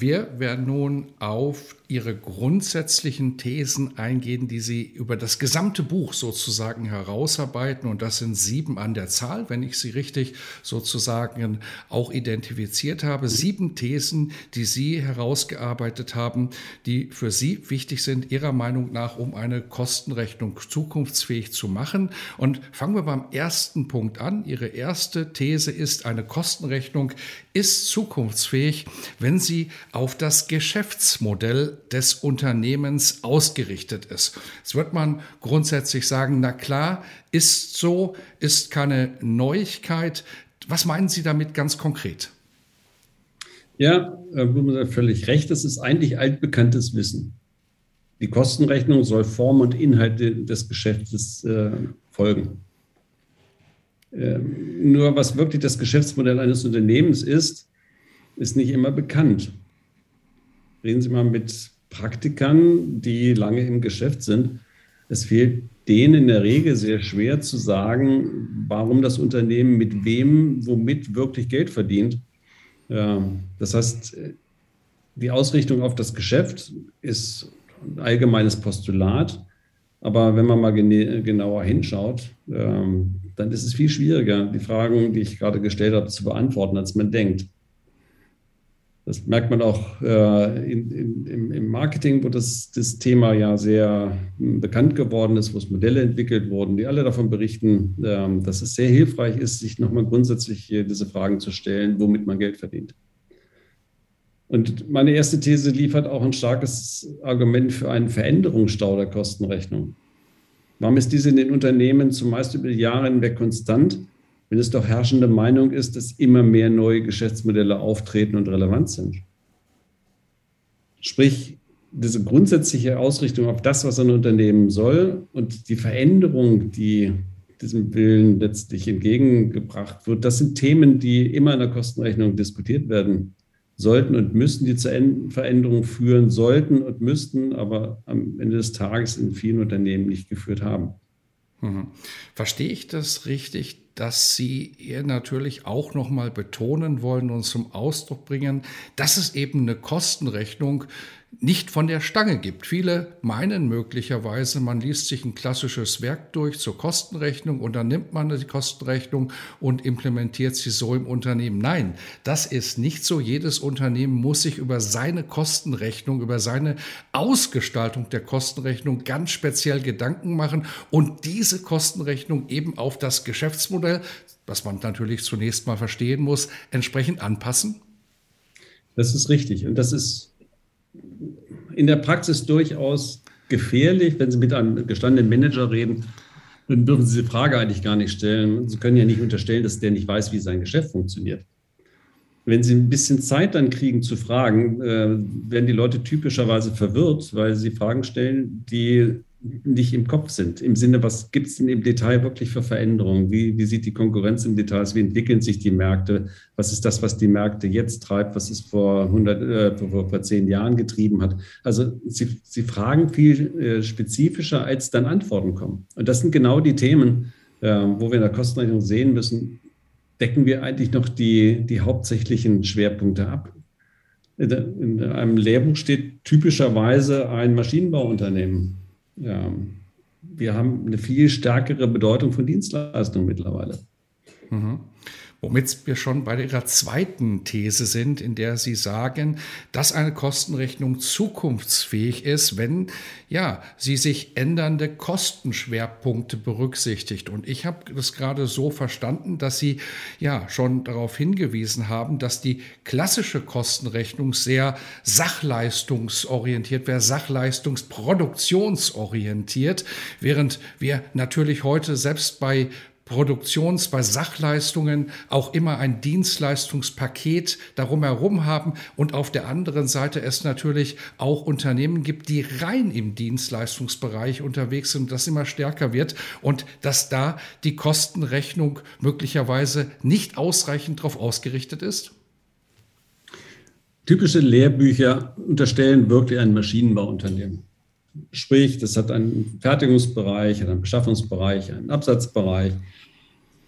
Wir werden nun auf Ihre grundsätzlichen Thesen eingehen, die Sie über das gesamte Buch sozusagen herausarbeiten. Und das sind sieben an der Zahl, wenn ich sie richtig sozusagen auch identifiziert habe. Sieben Thesen, die Sie herausgearbeitet haben, die für Sie wichtig sind, Ihrer Meinung nach, um eine Kostenrechnung zukunftsfähig zu machen. Und fangen wir beim ersten Punkt an. Ihre erste These ist, eine Kostenrechnung ist zukunftsfähig, wenn sie auf das Geschäftsmodell des Unternehmens ausgerichtet ist. Jetzt wird man grundsätzlich sagen, na klar, ist so, ist keine Neuigkeit. Was meinen Sie damit ganz konkret? Ja, Blumen hat völlig recht. Das ist eigentlich altbekanntes Wissen. Die Kostenrechnung soll Form und Inhalt des Geschäftes äh, folgen. Ähm, nur was wirklich das Geschäftsmodell eines Unternehmens ist, ist nicht immer bekannt. Reden Sie mal mit Praktikern, die lange im Geschäft sind. Es fehlt denen in der Regel sehr schwer zu sagen, warum das Unternehmen mit wem, womit wirklich Geld verdient. Das heißt, die Ausrichtung auf das Geschäft ist ein allgemeines Postulat. Aber wenn man mal genauer hinschaut, ähm, dann ist es viel schwieriger, die Fragen, die ich gerade gestellt habe, zu beantworten, als man denkt. Das merkt man auch äh, in, in, im Marketing, wo das, das Thema ja sehr hm, bekannt geworden ist, wo es Modelle entwickelt wurden, die alle davon berichten, äh, dass es sehr hilfreich ist, sich nochmal grundsätzlich diese Fragen zu stellen, womit man Geld verdient. Und meine erste These liefert auch ein starkes Argument für einen Veränderungsstau der Kostenrechnung. Warum ist diese in den Unternehmen zumeist über die Jahre hinweg konstant, wenn es doch herrschende Meinung ist, dass immer mehr neue Geschäftsmodelle auftreten und relevant sind? Sprich, diese grundsätzliche Ausrichtung auf das, was ein Unternehmen soll und die Veränderung, die diesem Willen letztlich entgegengebracht wird, das sind Themen, die immer in der Kostenrechnung diskutiert werden sollten und müssten, die zur Veränderung führen sollten und müssten, aber am Ende des Tages in vielen Unternehmen nicht geführt haben. Mhm. Verstehe ich das richtig, dass Sie hier natürlich auch nochmal betonen wollen und zum Ausdruck bringen, dass es eben eine Kostenrechnung nicht von der Stange gibt. Viele meinen möglicherweise, man liest sich ein klassisches Werk durch zur Kostenrechnung und dann nimmt man die Kostenrechnung und implementiert sie so im Unternehmen. Nein, das ist nicht so. Jedes Unternehmen muss sich über seine Kostenrechnung, über seine Ausgestaltung der Kostenrechnung ganz speziell Gedanken machen und diese Kostenrechnung eben auf das Geschäftsmodell, was man natürlich zunächst mal verstehen muss, entsprechend anpassen. Das ist richtig. Und das ist in der Praxis durchaus gefährlich, wenn Sie mit einem gestandenen Manager reden, dann dürfen Sie diese Frage eigentlich gar nicht stellen. Sie können ja nicht unterstellen, dass der nicht weiß, wie sein Geschäft funktioniert. Wenn Sie ein bisschen Zeit dann kriegen zu fragen, äh, werden die Leute typischerweise verwirrt, weil sie Fragen stellen, die nicht im Kopf sind. Im Sinne, was gibt es denn im Detail wirklich für Veränderungen? Wie, wie sieht die Konkurrenz im Detail aus? Wie entwickeln sich die Märkte? Was ist das, was die Märkte jetzt treibt? Was es vor, 100, äh, vor, vor zehn Jahren getrieben hat? Also sie, sie fragen viel äh, spezifischer, als dann Antworten kommen. Und das sind genau die Themen, äh, wo wir in der Kostenrechnung sehen müssen, decken wir eigentlich noch die, die hauptsächlichen Schwerpunkte ab. In einem Lehrbuch steht typischerweise ein Maschinenbauunternehmen ja, wir haben eine viel stärkere Bedeutung von Dienstleistungen mittlerweile. Mhm. Womit wir schon bei Ihrer zweiten These sind, in der Sie sagen, dass eine Kostenrechnung zukunftsfähig ist, wenn ja, sie sich ändernde Kostenschwerpunkte berücksichtigt. Und ich habe das gerade so verstanden, dass Sie ja schon darauf hingewiesen haben, dass die klassische Kostenrechnung sehr sachleistungsorientiert wäre, sachleistungsproduktionsorientiert, während wir natürlich heute selbst bei Produktions-, bei Sachleistungen auch immer ein Dienstleistungspaket darum herum haben und auf der anderen Seite es natürlich auch Unternehmen gibt, die rein im Dienstleistungsbereich unterwegs sind das immer stärker wird und dass da die Kostenrechnung möglicherweise nicht ausreichend darauf ausgerichtet ist? Typische Lehrbücher unterstellen wirklich ein Maschinenbauunternehmen. Sprich, das hat einen Fertigungsbereich, einen Beschaffungsbereich, einen Absatzbereich.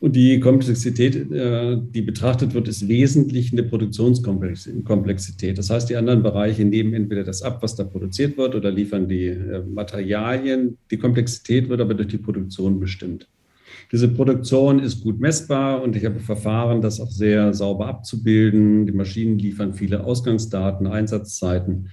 Und die Komplexität, äh, die betrachtet wird, ist wesentlich eine Produktionskomplexität. Das heißt, die anderen Bereiche nehmen entweder das ab, was da produziert wird, oder liefern die äh, Materialien. Die Komplexität wird aber durch die Produktion bestimmt. Diese Produktion ist gut messbar und ich habe Verfahren, das auch sehr sauber abzubilden. Die Maschinen liefern viele Ausgangsdaten, Einsatzzeiten.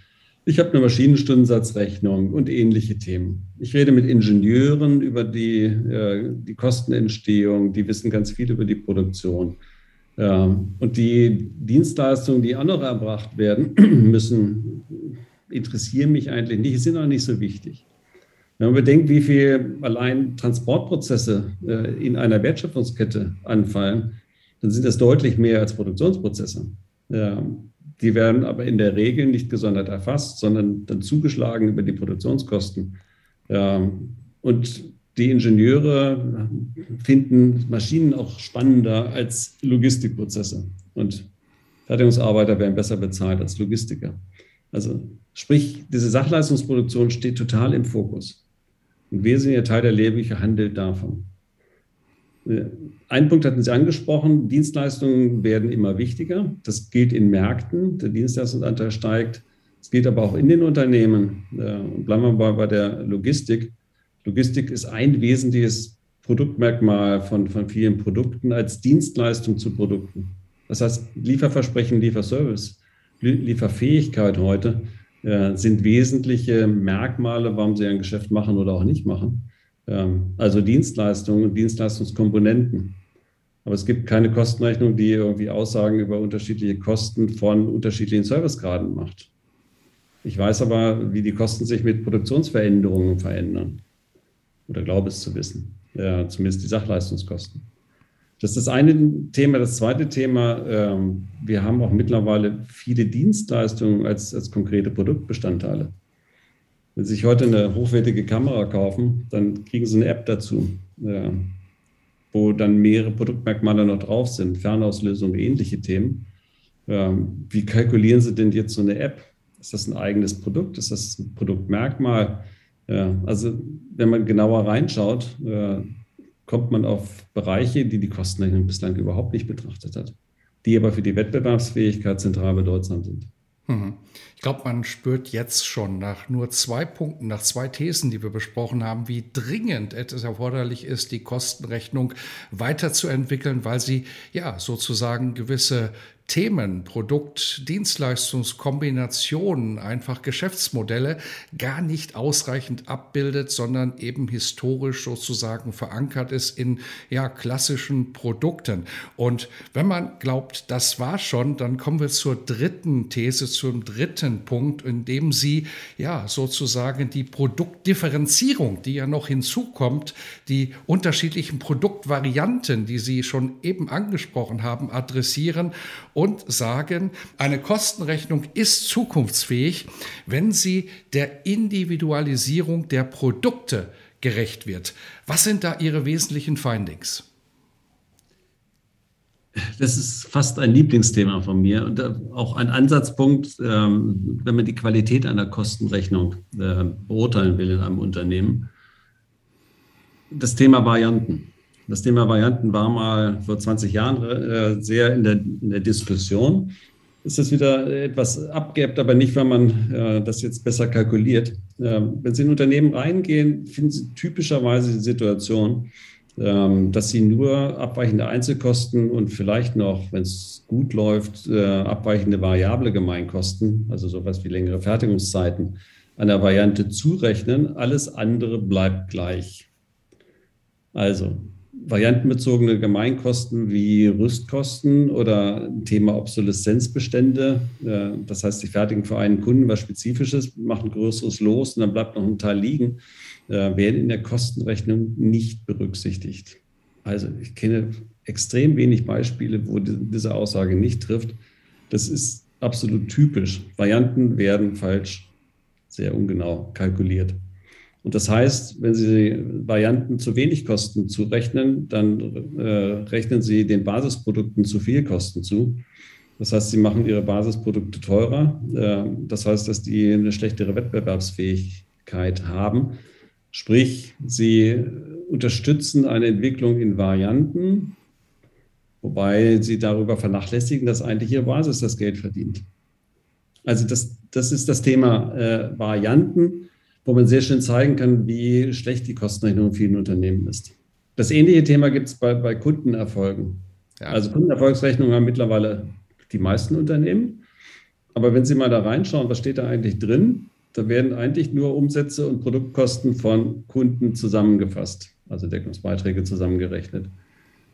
Ich habe eine Maschinenstundensatzrechnung und ähnliche Themen. Ich rede mit Ingenieuren über die, äh, die Kostenentstehung, die wissen ganz viel über die Produktion. Ähm, und die Dienstleistungen, die noch erbracht werden müssen, interessieren mich eigentlich nicht, sind auch nicht so wichtig. Wenn man bedenkt, wie viel allein Transportprozesse äh, in einer Wertschöpfungskette anfallen, dann sind das deutlich mehr als Produktionsprozesse. Die werden aber in der Regel nicht gesondert erfasst, sondern dann zugeschlagen über die Produktionskosten. Und die Ingenieure finden Maschinen auch spannender als Logistikprozesse. Und Fertigungsarbeiter werden besser bezahlt als Logistiker. Also sprich, diese Sachleistungsproduktion steht total im Fokus. Ein wesentlicher Teil der handelt davon. Äh, ein Punkt hatten Sie angesprochen, Dienstleistungen werden immer wichtiger. Das gilt in Märkten, der Dienstleistungsanteil steigt. Es gilt aber auch in den Unternehmen. Äh, und bleiben wir mal bei der Logistik. Logistik ist ein wesentliches Produktmerkmal von, von vielen Produkten als Dienstleistung zu Produkten. Das heißt, Lieferversprechen, Lieferservice, Lieferfähigkeit heute äh, sind wesentliche Merkmale, warum sie ein Geschäft machen oder auch nicht machen. Ähm, also Dienstleistungen und Dienstleistungskomponenten. Aber es gibt keine Kostenrechnung, die irgendwie Aussagen über unterschiedliche Kosten von unterschiedlichen Servicegraden macht. Ich weiß aber, wie die Kosten sich mit Produktionsveränderungen verändern. Oder glaube es zu wissen. Ja, zumindest die Sachleistungskosten. Das ist das eine Thema. Das zweite Thema, ähm, wir haben auch mittlerweile viele Dienstleistungen als, als konkrete Produktbestandteile. Wenn Sie sich heute eine hochwertige Kamera kaufen, dann kriegen Sie eine App dazu, ja, wo dann mehrere Produktmerkmale noch drauf sind, Fernauslösung, ähnliche Themen. Ja, wie kalkulieren Sie denn jetzt so eine App? Ist das ein eigenes Produkt? Ist das ein Produktmerkmal? Ja, also wenn man genauer reinschaut, kommt man auf Bereiche, die die Kostenrechnung bislang überhaupt nicht betrachtet hat, die aber für die Wettbewerbsfähigkeit zentral bedeutsam sind. Mhm. Ich glaube, man spürt jetzt schon nach nur zwei Punkten, nach zwei Thesen, die wir besprochen haben, wie dringend es erforderlich ist, die Kostenrechnung weiterzuentwickeln, weil sie ja sozusagen gewisse Themen, Produkt, Dienstleistungskombinationen, einfach Geschäftsmodelle gar nicht ausreichend abbildet, sondern eben historisch sozusagen verankert ist in ja klassischen Produkten. Und wenn man glaubt, das war schon, dann kommen wir zur dritten These, zum dritten Punkt, in dem sie ja sozusagen die Produktdifferenzierung, die ja noch hinzukommt, die unterschiedlichen Produktvarianten, die Sie schon eben angesprochen haben, adressieren und sagen, eine Kostenrechnung ist zukunftsfähig, wenn sie der Individualisierung der Produkte gerecht wird. Was sind da Ihre wesentlichen Findings? Das ist fast ein Lieblingsthema von mir und auch ein Ansatzpunkt, ähm, wenn man die Qualität einer Kostenrechnung äh, beurteilen will in einem Unternehmen. Das Thema Varianten. Das Thema Varianten war mal vor 20 Jahren äh, sehr in der, in der Diskussion. Ist das wieder etwas abgeebbt, aber nicht, weil man äh, das jetzt besser kalkuliert. Ähm, wenn Sie in Unternehmen reingehen, finden Sie typischerweise die Situation, ähm, dass Sie nur abweichende Einzelkosten und vielleicht noch, wenn es gut läuft, äh, abweichende variable Gemeinkosten, also sowas wie längere Fertigungszeiten, einer Variante zurechnen. Alles andere bleibt gleich. Also variantenbezogene Gemeinkosten wie Rüstkosten oder Thema Obsoleszenzbestände. Äh, das heißt, sie fertigen für einen Kunden was Spezifisches, machen größeres los und dann bleibt noch ein Teil liegen, äh, werden in der Kostenrechnung nicht berücksichtigt. Also ich kenne extrem wenig Beispiele, wo diese Aussage nicht trifft. Das ist absolut typisch. Varianten werden falsch, sehr ungenau kalkuliert. Und das heißt, wenn Sie Varianten zu wenig Kosten zurechnen, dann äh, rechnen Sie den Basisprodukten zu viel Kosten zu. Das heißt, Sie machen Ihre Basisprodukte teurer. Äh, das heißt, dass die eine schlechtere Wettbewerbsfähigkeit haben. Sprich, Sie unterstützen eine Entwicklung in Varianten, wobei Sie darüber vernachlässigen, dass eigentlich Ihre Basis das Geld verdient. Also das, das ist das Thema äh, Varianten, wo man sehr schön zeigen kann, wie schlecht die Kostenrechnung in vielen Unternehmen ist. Das ähnliche Thema gibt es bei, bei Kundenerfolgen. Ja. Also Kundenerfolgsrechnungen haben mittlerweile die meisten Unternehmen. Aber wenn Sie mal da reinschauen, was steht da eigentlich drin? Da werden eigentlich nur Umsätze und Produktkosten von Kunden zusammengefasst, also Deckungsbeiträge zusammengerechnet.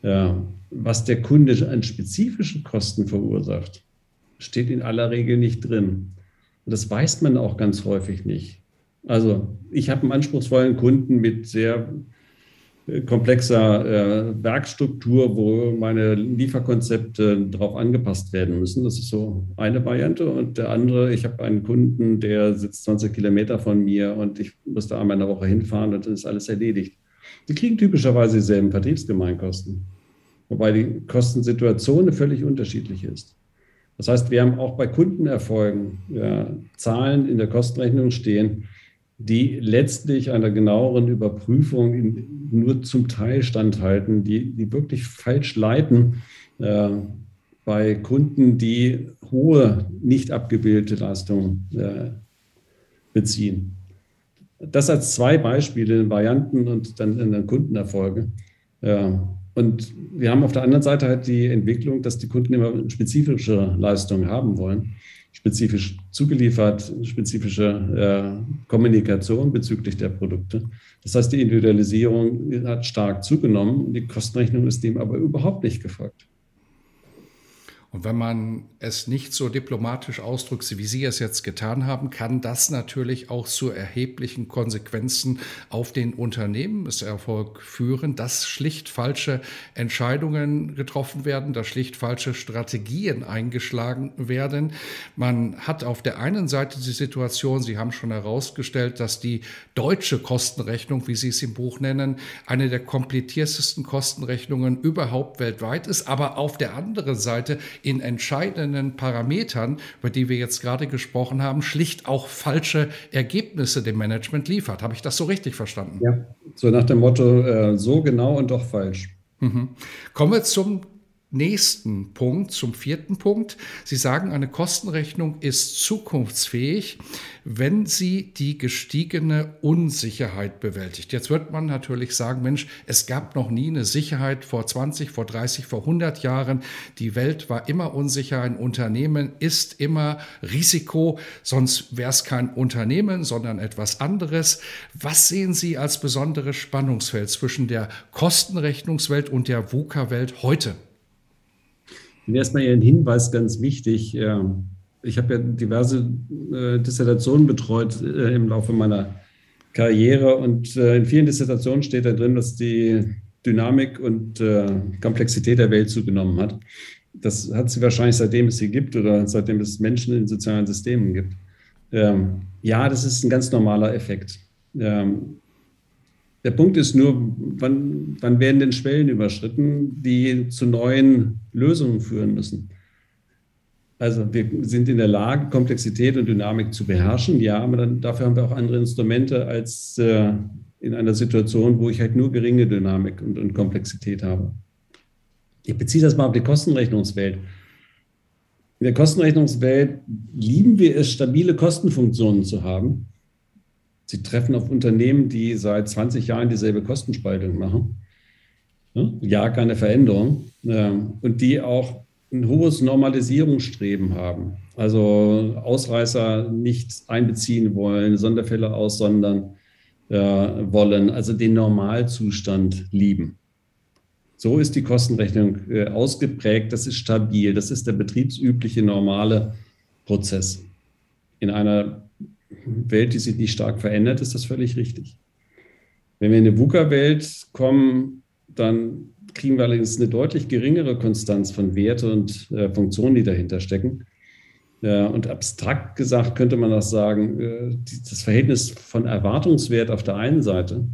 Ja, was der Kunde an spezifischen Kosten verursacht, steht in aller Regel nicht drin. Und das weiß man auch ganz häufig nicht. Also ich habe einen anspruchsvollen Kunden mit sehr komplexer äh, Werkstruktur, wo meine Lieferkonzepte darauf angepasst werden müssen. Das ist so eine Variante. Und der andere, ich habe einen Kunden, der sitzt 20 Kilometer von mir und ich muss da einmal in der Woche hinfahren und dann ist alles erledigt. Die kriegen typischerweise dieselben Vertriebsgemeinkosten, wobei die Kostensituation völlig unterschiedliche ist. Das heißt, wir haben auch bei Kundenerfolgen ja, Zahlen in der Kostenrechnung stehen, die letztlich einer genaueren Überprüfung nur zum Teil standhalten, die, die wirklich falsch leiten äh, bei Kunden, die hohe nicht abgebildete Leistungen äh, beziehen. Das als zwei Beispiele in Varianten und dann in den Kundenerfolge. Ja. Und wir haben auf der anderen Seite halt die Entwicklung, dass die Kunden immer spezifische Leistungen haben wollen spezifisch zugeliefert, spezifische äh, Kommunikation bezüglich der Produkte. Das heißt, die Individualisierung hat stark zugenommen, die Kostenrechnung ist dem aber überhaupt nicht gefolgt. Und wenn man es nicht so diplomatisch ausdrückt, wie Sie es jetzt getan haben, kann das natürlich auch zu erheblichen Konsequenzen auf den Unternehmenserfolg führen, dass schlicht falsche Entscheidungen getroffen werden, dass schlicht falsche Strategien eingeschlagen werden. Man hat auf der einen Seite die Situation, Sie haben schon herausgestellt, dass die deutsche Kostenrechnung, wie Sie es im Buch nennen, eine der kompliziertesten Kostenrechnungen überhaupt weltweit ist, aber auf der anderen Seite in entscheidenden Parametern, über die wir jetzt gerade gesprochen haben, schlicht auch falsche Ergebnisse dem Management liefert. Habe ich das so richtig verstanden? Ja, so nach dem Motto, äh, so genau und doch falsch. Mhm. Kommen wir zum nächsten Punkt, zum vierten Punkt. Sie sagen, eine Kostenrechnung ist zukunftsfähig, wenn sie die gestiegene Unsicherheit bewältigt. Jetzt wird man natürlich sagen, Mensch, es gab noch nie eine Sicherheit vor 20, vor 30, vor 100 Jahren. Die Welt war immer unsicher. Ein Unternehmen ist immer Risiko, sonst wäre es kein Unternehmen, sondern etwas anderes. Was sehen Sie als besonderes Spannungsfeld zwischen der Kostenrechnungswelt und der VUCA-Welt heute? Und erstmal Ihren Hinweis ganz wichtig. Ich habe ja diverse äh, Dissertationen betreut äh, im Laufe meiner Karriere und äh, in vielen Dissertationen steht da drin, dass die Dynamik und Komplexität der Welt zugenommen hat. Das hat sie wahrscheinlich seitdem es sie gibt oder seitdem es Menschen in sozialen Systemen gibt. Ähm, ja, das ist ein ganz normaler Effekt. Ähm, der Punkt ist nur, wann, wann werden denn Schwellen überschritten, die zu neuen Lösungen führen müssen? Also wir sind in der Lage, Komplexität und Dynamik zu beherrschen, ja, aber dann, dafür haben wir auch andere Instrumente als äh, in einer Situation, wo ich halt nur geringe Dynamik und, und Komplexität habe. Ich beziehe das mal auf die Kostenrechnungswelt. In der Kostenrechnungswelt lieben wir es, stabile Kostenfunktionen zu haben. Sie treffen auf Unternehmen, die seit 20 Jahren dieselbe Kostenspaltung machen. Ja, keine Veränderung. Und die auch ein hohes Normalisierungsstreben haben. Also Ausreißer nicht einbeziehen wollen, Sonderfälle aussondern äh, wollen, also den Normalzustand lieben. So ist die Kostenrechnung äh, ausgeprägt, das ist stabil, das ist der betriebsübliche normale Prozess. In einer Welt, die sich nicht stark verändert, ist das völlig richtig. Wenn wir in eine VUCA-Welt kommen, dann kriegen wir allerdings eine deutlich geringere Konstanz von Werte und äh, Funktionen, die dahinter stecken. Ja, und abstrakt gesagt könnte man auch sagen, äh, das Verhältnis von Erwartungswert auf der einen Seite,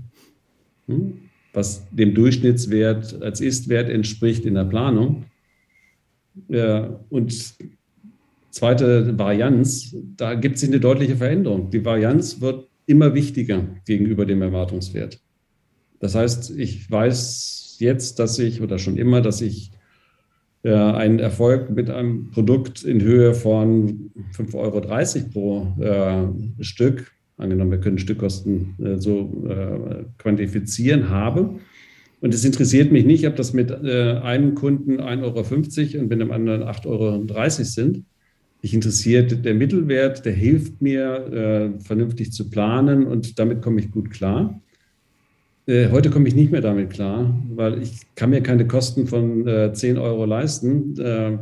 hm, was dem Durchschnittswert als Ist-Wert entspricht in der Planung, ja, und zweite Varianz, da gibt es eine deutliche Veränderung. Die Varianz wird immer wichtiger gegenüber dem Erwartungswert. Das heißt, ich weiß jetzt, dass ich oder schon immer, dass ich äh, einen Erfolg mit einem Produkt in Höhe von 5,30 Euro pro äh, Stück, angenommen, wir können Stückkosten äh, so äh, quantifizieren, habe. Und es interessiert mich nicht, ob das mit äh, einem Kunden 1,50 Euro und mit dem anderen 8,30 Euro sind. Mich interessiert der Mittelwert, der hilft mir, äh, vernünftig zu planen und damit komme ich gut klar. Äh, heute komme ich nicht mehr damit klar, weil ich kann mir keine Kosten von äh, 10 Euro leisten. Äh,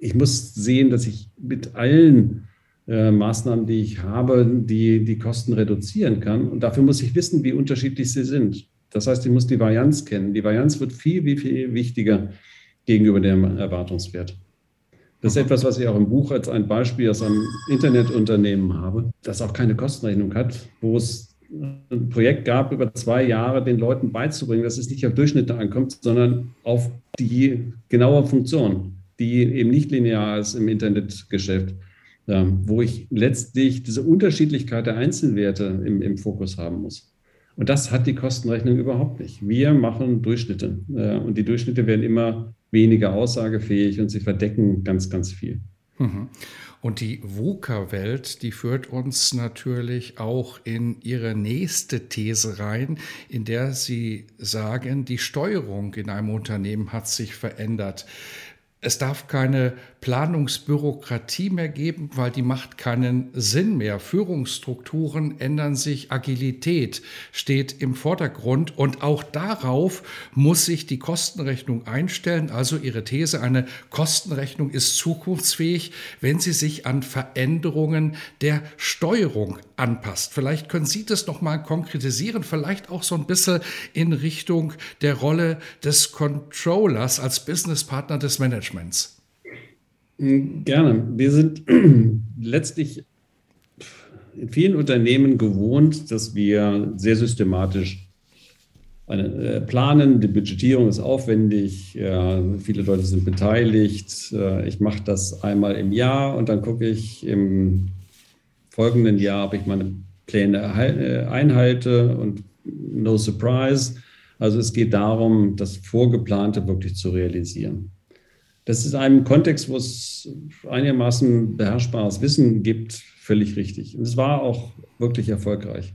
ich muss sehen, dass ich mit allen äh, Maßnahmen, die ich habe, die, die Kosten reduzieren kann. Und dafür muss ich wissen, wie unterschiedlich sie sind. Das heißt, ich muss die Varianz kennen. Die Varianz wird viel, viel, viel wichtiger gegenüber dem Erwartungswert. Das ist etwas, was ich auch im Buch als ein Beispiel aus einem Internetunternehmen habe, das auch keine Kostenrechnung hat, wo es ein Projekt gab, über zwei Jahre den Leuten beizubringen, dass es nicht auf Durchschnitte ankommt, sondern auf die genaue Funktion, die eben nicht linear ist im Internetgeschäft, wo ich letztlich diese Unterschiedlichkeit der Einzelwerte im, im Fokus haben muss. Und das hat die Kostenrechnung überhaupt nicht. Wir machen Durchschnitte und die Durchschnitte werden immer weniger aussagefähig und sie verdecken ganz, ganz viel. Mhm. Und die VUCA-Welt, die führt uns natürlich auch in ihre nächste These rein, in der sie sagen, die Steuerung in einem Unternehmen hat sich verändert. Es darf keine Planungsbürokratie mehr geben, weil die macht keinen Sinn mehr. Führungsstrukturen ändern sich, Agilität steht im Vordergrund und auch darauf muss sich die Kostenrechnung einstellen. Also Ihre These, eine Kostenrechnung ist zukunftsfähig, wenn sie sich an Veränderungen der Steuerung anpasst. Vielleicht können Sie das noch mal konkretisieren, vielleicht auch so ein bisschen in Richtung der Rolle des Controllers als Businesspartner des Managements. Gerne. Wir sind letztlich in vielen Unternehmen gewohnt, dass wir sehr systematisch äh, planen. Die Budgetierung ist aufwendig. Viele Leute sind beteiligt. Äh, ich mache das einmal im Jahr und dann gucke ich im folgenden Jahr, ob ich meine Pläne äh, einhalte und no surprise. Also es geht darum, das Vorgeplante wirklich zu realisieren. Das ist einem Kontext, wo es einigermaßen beherrschbares Wissen gibt, völlig richtig. Und es war auch wirklich erfolgreich.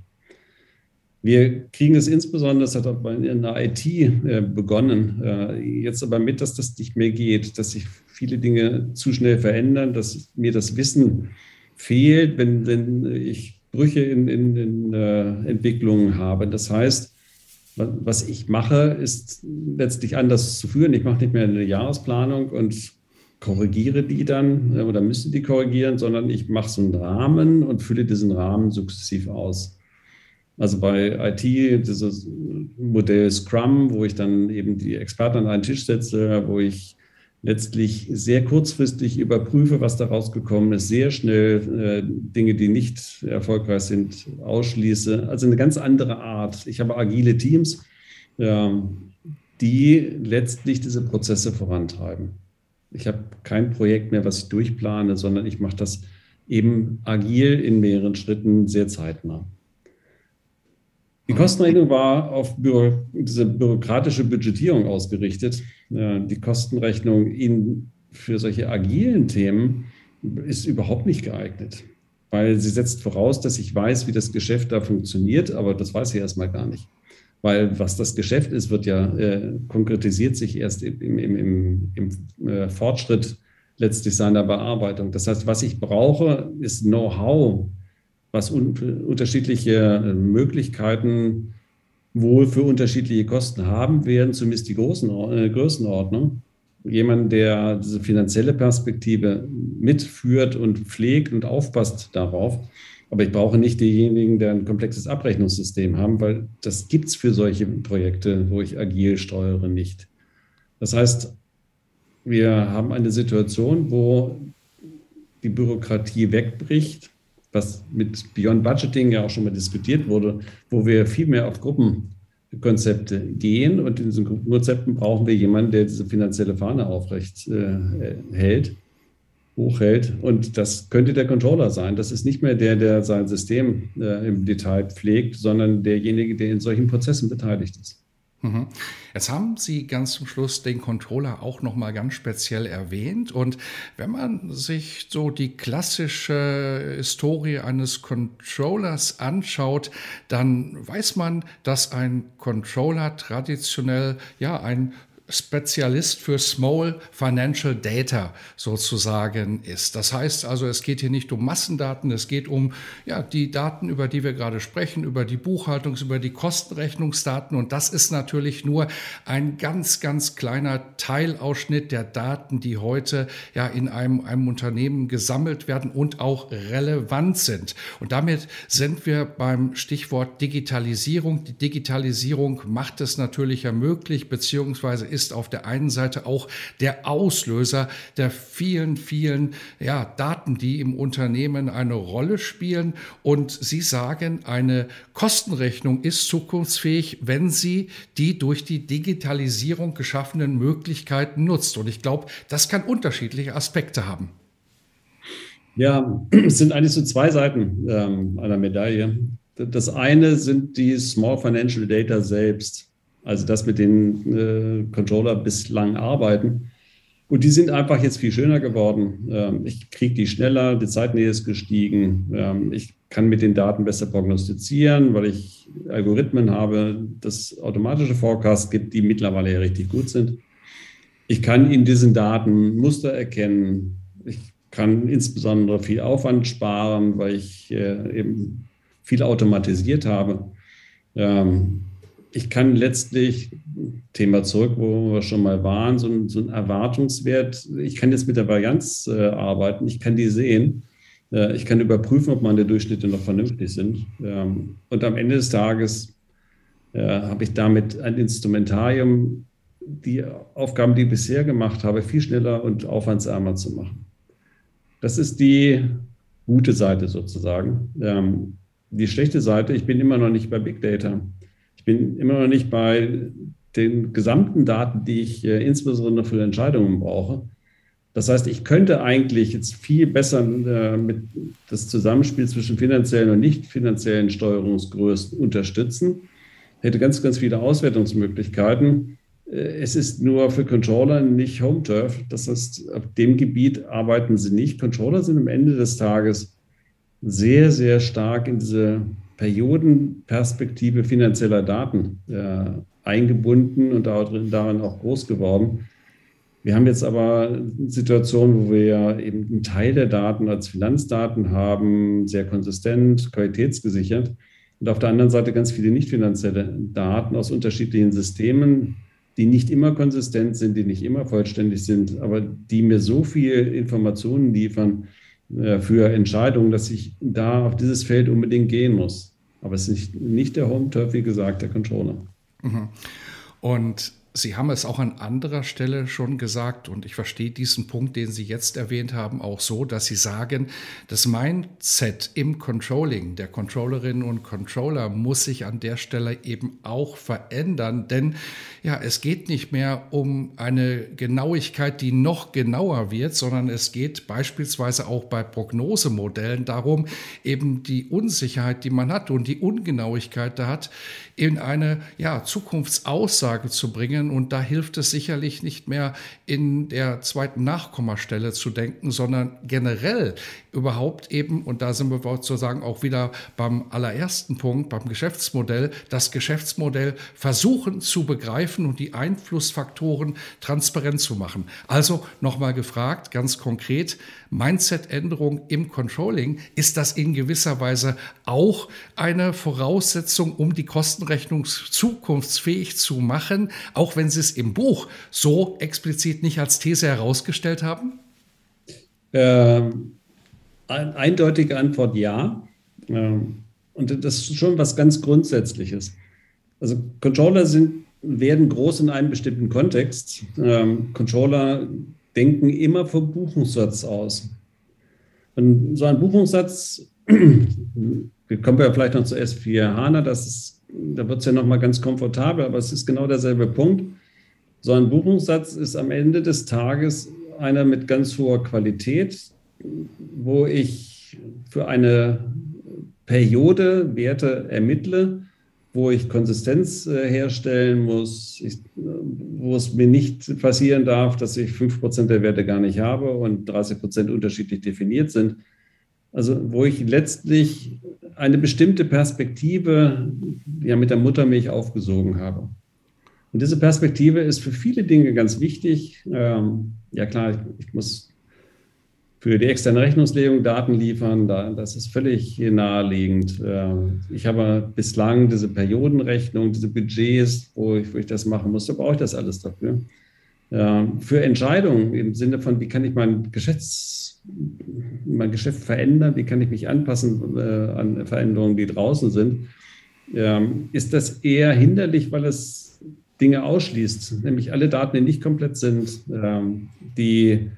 Wir kriegen es insbesondere, das hat in der IT äh, begonnen, äh, jetzt aber mit, dass das nicht mehr geht, dass sich viele Dinge zu schnell verändern, dass mir das Wissen fehlt, wenn, wenn ich Brüche in, in, in äh, Entwicklungen habe. Das heißt, was ich mache, ist letztlich anders zu führen. Ich mache nicht mehr eine Jahresplanung und korrigiere die dann oder müsste die korrigieren, sondern ich mache so einen Rahmen und fülle diesen Rahmen sukzessiv aus. Also bei IT dieses Modell Scrum, wo ich dann eben die Experten an einen Tisch setze, wo ich letztlich sehr kurzfristig überprüfe, was da rausgekommen ist, sehr schnell äh, Dinge, die nicht erfolgreich sind, ausschließe. Also eine ganz andere Art. Ich habe agile Teams, äh, die letztlich diese Prozesse vorantreiben. Ich habe kein Projekt mehr, was ich durchplane, sondern ich mache das eben agil in mehreren Schritten sehr zeitnah. Die Kostenrechnung war auf Büro, diese bürokratische Budgetierung ausgerichtet. Die Kostenrechnung in, für solche agilen Themen ist überhaupt nicht geeignet, weil sie setzt voraus, dass ich weiß, wie das Geschäft da funktioniert, aber das weiß ich erstmal gar nicht. Weil was das Geschäft ist, wird ja äh, konkretisiert sich erst im, im, im, im äh, Fortschritt letztlich seiner Bearbeitung. Das heißt, was ich brauche, ist Know-how was un unterschiedliche äh, Möglichkeiten wohl für unterschiedliche Kosten haben werden, zumindest die großen, äh, Größenordnung. Jemand, der diese finanzielle Perspektive mitführt und pflegt und aufpasst darauf. Aber ich brauche nicht diejenigen, die ein komplexes Abrechnungssystem haben, weil das gibt es für solche Projekte, wo ich agil steuere, nicht. Das heißt, wir haben eine Situation, wo die Bürokratie wegbricht, was mit Beyond Budgeting ja auch schon mal diskutiert wurde, wo wir viel mehr auf Gruppenkonzepte gehen. Und in diesen Gruppenkonzepten brauchen wir jemanden, der diese finanzielle Fahne aufrecht äh, hält, hochhält. Und das könnte der Controller sein. Das ist nicht mehr der, der sein System äh, im Detail pflegt, sondern derjenige, der in solchen Prozessen beteiligt ist. Mhm. Jetzt haben Sie ganz zum Schluss den Controller auch noch mal ganz speziell erwähnt und wenn man sich so die klassische Historie eines Controllers anschaut, dann weiß man, dass ein Controller traditionell ja ein Spezialist für Small Financial Data sozusagen ist. Das heißt also, es geht hier nicht um Massendaten, es geht um ja, die Daten, über die wir gerade sprechen, über die Buchhaltungs-, über die Kostenrechnungsdaten. Und das ist natürlich nur ein ganz, ganz kleiner Teilausschnitt der Daten, die heute ja in einem, einem Unternehmen gesammelt werden und auch relevant sind. Und damit sind wir beim Stichwort Digitalisierung. Die Digitalisierung macht es natürlich ermöglicht, beziehungsweise ist auf der einen Seite auch der Auslöser der vielen, vielen ja, Daten, die im Unternehmen eine Rolle spielen. Und Sie sagen, eine Kostenrechnung ist zukunftsfähig, wenn sie die durch die Digitalisierung geschaffenen Möglichkeiten nutzt. Und ich glaube, das kann unterschiedliche Aspekte haben. Ja, es sind eigentlich so zwei Seiten ähm, einer Medaille. Das eine sind die Small Financial Data selbst also das mit den äh, Controller bislang arbeiten. Und die sind einfach jetzt viel schöner geworden. Ähm, ich kriege die schneller, die Zeitnähe ist gestiegen. Ähm, ich kann mit den Daten besser prognostizieren, weil ich Algorithmen habe, das automatische Forecast gibt, die mittlerweile ja richtig gut sind. Ich kann in diesen Daten Muster erkennen. Ich kann insbesondere viel Aufwand sparen, weil ich äh, eben viel automatisiert habe. Ähm, ich kann letztlich, Thema zurück, wo wir schon mal waren, so ein, so ein Erwartungswert, ich kann jetzt mit der Varianz äh, arbeiten, ich kann die sehen, äh, ich kann überprüfen, ob meine Durchschnitte noch vernünftig sind. Ähm, und am Ende des Tages äh, habe ich damit ein Instrumentarium, die Aufgaben, die ich bisher gemacht habe, viel schneller und aufwandsärmer zu machen. Das ist die gute Seite sozusagen. Ähm, die schlechte Seite, ich bin immer noch nicht bei Big Data. Ich bin immer noch nicht bei den gesamten Daten, die ich äh, insbesondere für Entscheidungen brauche. Das heißt, ich könnte eigentlich jetzt viel besser äh, mit das Zusammenspiel zwischen finanziellen und nicht finanziellen Steuerungsgrößen unterstützen. Hätte ganz, ganz viele Auswertungsmöglichkeiten. Äh, es ist nur für Controller nicht Home Turf. Das heißt, auf dem Gebiet arbeiten sie nicht. Controller sind am Ende des Tages sehr, sehr stark in diese Periodenperspektive finanzieller Daten äh, eingebunden und darin auch groß geworden. Wir haben jetzt aber eine Situation, wo wir ja eben einen Teil der Daten als Finanzdaten haben, sehr konsistent, qualitätsgesichert. Und auf der anderen Seite ganz viele nicht finanzielle Daten aus unterschiedlichen Systemen, die nicht immer konsistent sind, die nicht immer vollständig sind, aber die mir so viel Informationen liefern äh, für Entscheidungen, dass ich da auf dieses Feld unbedingt gehen muss. Aber es ist nicht, nicht der Home-Turf, wie gesagt, der Controller. Mhm. Und Sie haben es auch an anderer Stelle schon gesagt und ich verstehe diesen Punkt, den Sie jetzt erwähnt haben, auch so, dass Sie sagen, das Mindset im Controlling der Controllerinnen und Controller muss sich an der Stelle eben auch verändern, denn ja, es geht nicht mehr um eine Genauigkeit, die noch genauer wird, sondern es geht beispielsweise auch bei Prognosemodellen darum, eben die Unsicherheit, die man hat und die Ungenauigkeit da hat, in eine ja, Zukunftsaussage zu bringen. Und da hilft es sicherlich nicht mehr in der zweiten Nachkommastelle zu denken, sondern generell überhaupt eben, und da sind wir sozusagen auch wieder beim allerersten Punkt, beim Geschäftsmodell, das Geschäftsmodell versuchen zu begreifen und die Einflussfaktoren transparent zu machen. Also nochmal gefragt, ganz konkret, Mindset-Änderung im Controlling, ist das in gewisser Weise auch eine Voraussetzung, um die Kostenrechnung zukunftsfähig zu machen, auch wenn Sie es im Buch so explizit nicht als These herausgestellt haben? Ähm, eindeutige Antwort ja. Und das ist schon was ganz Grundsätzliches. Also Controller sind, werden groß in einem bestimmten Kontext. Ähm, Controller denken immer vom Buchungssatz aus. Und so ein Buchungssatz, wir kommen ja vielleicht noch zu S4 HANA, das ist, da wird es ja nochmal ganz komfortabel, aber es ist genau derselbe Punkt. So ein Buchungssatz ist am Ende des Tages einer mit ganz hoher Qualität, wo ich für eine Periode Werte ermittle, wo ich Konsistenz äh, herstellen muss, ich, wo es mir nicht passieren darf, dass ich 5% der Werte gar nicht habe und 30% unterschiedlich definiert sind. Also wo ich letztlich eine bestimmte Perspektive ja mit der Muttermilch aufgesogen habe. Und diese Perspektive ist für viele Dinge ganz wichtig. Ähm, ja klar, ich, ich muss für die externe Rechnungslegung Daten liefern. das ist völlig naheliegend. Ich habe bislang diese Periodenrechnung, diese Budgets, wo ich, wo ich das machen muss, da brauche ich das alles dafür. Für Entscheidungen im Sinne von, wie kann ich mein, Geschäfts-, mein Geschäft verändern, wie kann ich mich anpassen äh, an Veränderungen, die draußen sind, ist das eher hinderlich, weil es Dinge ausschließt, nämlich alle Daten, die nicht komplett sind, die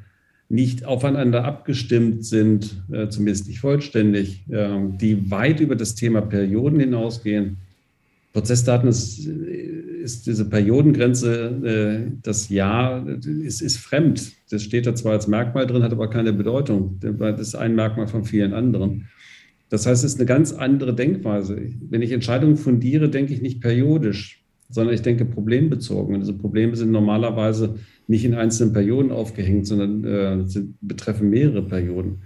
nicht aufeinander abgestimmt sind, äh, zumindest nicht vollständig, äh, die weit über das Thema Perioden hinausgehen. Prozessdaten ist, ist diese Periodengrenze, äh, das Jahr ist, ist fremd. Das steht da zwar als Merkmal drin, hat aber keine Bedeutung. Das ist ein Merkmal von vielen anderen. Das heißt, es ist eine ganz andere Denkweise. Wenn ich Entscheidungen fundiere, denke ich nicht periodisch, sondern ich denke problembezogen. Und diese Probleme sind normalerweise nicht in einzelnen Perioden aufgehängt, sondern äh, sind, betreffen mehrere Perioden.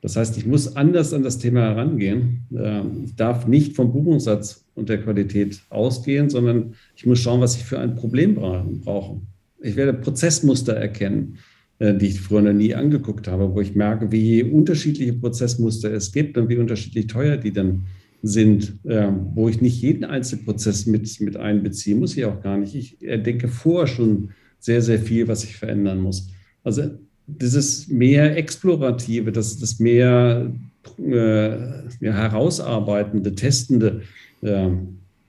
Das heißt, ich muss anders an das Thema herangehen. Äh, ich darf nicht vom Buchungssatz und der Qualität ausgehen, sondern ich muss schauen, was ich für ein Problem brauche. Ich werde Prozessmuster erkennen, äh, die ich früher noch nie angeguckt habe, wo ich merke, wie unterschiedliche Prozessmuster es gibt und wie unterschiedlich teuer die dann sind, äh, wo ich nicht jeden Einzelprozess mit, mit einbeziehe, muss ich auch gar nicht. Ich denke vorher schon sehr, sehr viel, was sich verändern muss. Also dieses mehr Explorative, das, das mehr äh, ja, herausarbeitende, testende, äh,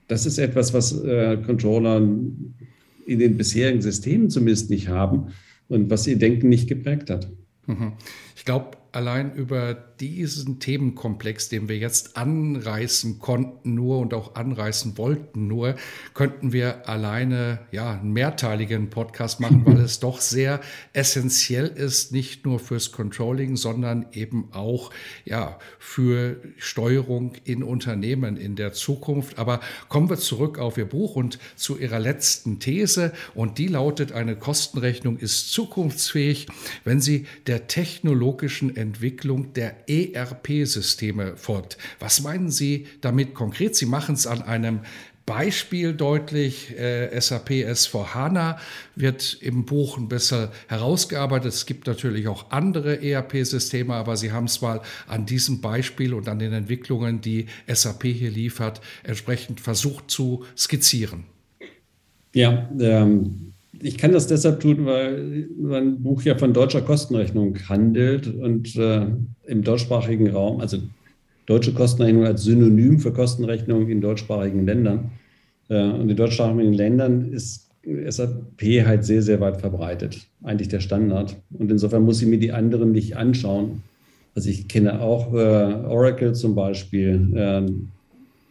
das ist etwas, was äh, Controller in den bisherigen Systemen zumindest nicht haben und was ihr Denken nicht geprägt hat. Mhm. Ich glaube, allein über diesen Themenkomplex, den wir jetzt anreißen konnten nur und auch anreißen wollten nur, könnten wir alleine ja einen mehrteiligen Podcast machen, weil es doch sehr essentiell ist, nicht nur fürs Controlling, sondern eben auch ja für Steuerung in Unternehmen in der Zukunft. Aber kommen wir zurück auf Ihr Buch und zu Ihrer letzten These und die lautet: Eine Kostenrechnung ist zukunftsfähig, wenn sie der technologischen Entwicklung der ERP-Systeme folgt. Was meinen Sie damit konkret? Sie machen es an einem Beispiel deutlich. Äh, SAP S4HANA wird im Buch ein bisschen herausgearbeitet. Es gibt natürlich auch andere ERP-Systeme, aber Sie haben es mal an diesem Beispiel und an den Entwicklungen, die SAP hier liefert, entsprechend versucht zu skizzieren. Ja, ähm, ich kann das deshalb tun, weil mein Buch ja von deutscher Kostenrechnung handelt und äh, im deutschsprachigen Raum, also deutsche Kostenrechnung als Synonym für Kostenrechnung in deutschsprachigen Ländern. Äh, und in deutschsprachigen Ländern ist SAP halt sehr, sehr weit verbreitet, eigentlich der Standard. Und insofern muss ich mir die anderen nicht anschauen. Also ich kenne auch äh, Oracle zum Beispiel.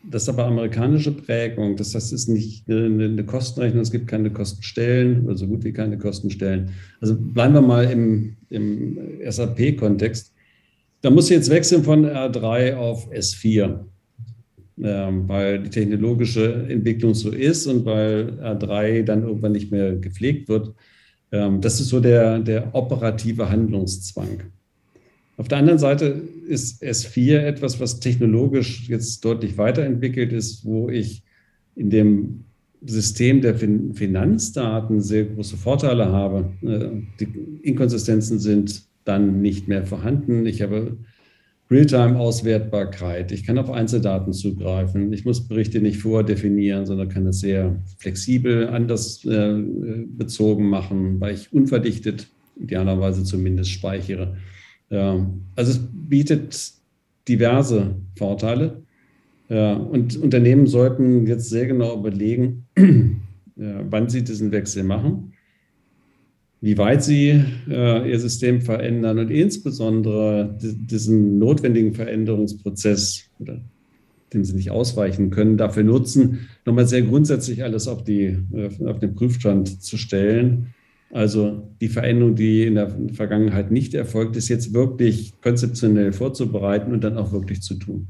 Das ist aber amerikanische Prägung. Das heißt, es ist nicht eine, eine Kostenrechnung, es gibt keine Kostenstellen oder so gut wie keine Kostenstellen. Also bleiben wir mal im, im SAP-Kontext. Da muss ich jetzt wechseln von R3 auf S4, ähm, weil die technologische Entwicklung so ist und weil R3 dann irgendwann nicht mehr gepflegt wird. Ähm, das ist so der, der operative Handlungszwang. Auf der anderen Seite ist S4 etwas, was technologisch jetzt deutlich weiterentwickelt ist, wo ich in dem System der Finanzdaten sehr große Vorteile habe. Äh, die Inkonsistenzen sind dann nicht mehr vorhanden. Ich habe Realtime-Auswertbarkeit. Ich kann auf Einzeldaten zugreifen. Ich muss Berichte nicht vordefinieren, sondern kann es sehr flexibel anders äh, bezogen machen, weil ich unverdichtet idealerweise zumindest speichere. Ja, also es bietet diverse Vorteile. Ja, und Unternehmen sollten jetzt sehr genau überlegen, ja, wann sie diesen Wechsel machen, wie weit sie äh, ihr System verändern und insbesondere diesen notwendigen Veränderungsprozess, oder, dem sie nicht ausweichen können, dafür nutzen, nochmal sehr grundsätzlich alles auf, die, äh, auf den Prüfstand zu stellen. Also die Veränderung, die in der Vergangenheit nicht erfolgt ist, jetzt wirklich konzeptionell vorzubereiten und dann auch wirklich zu tun.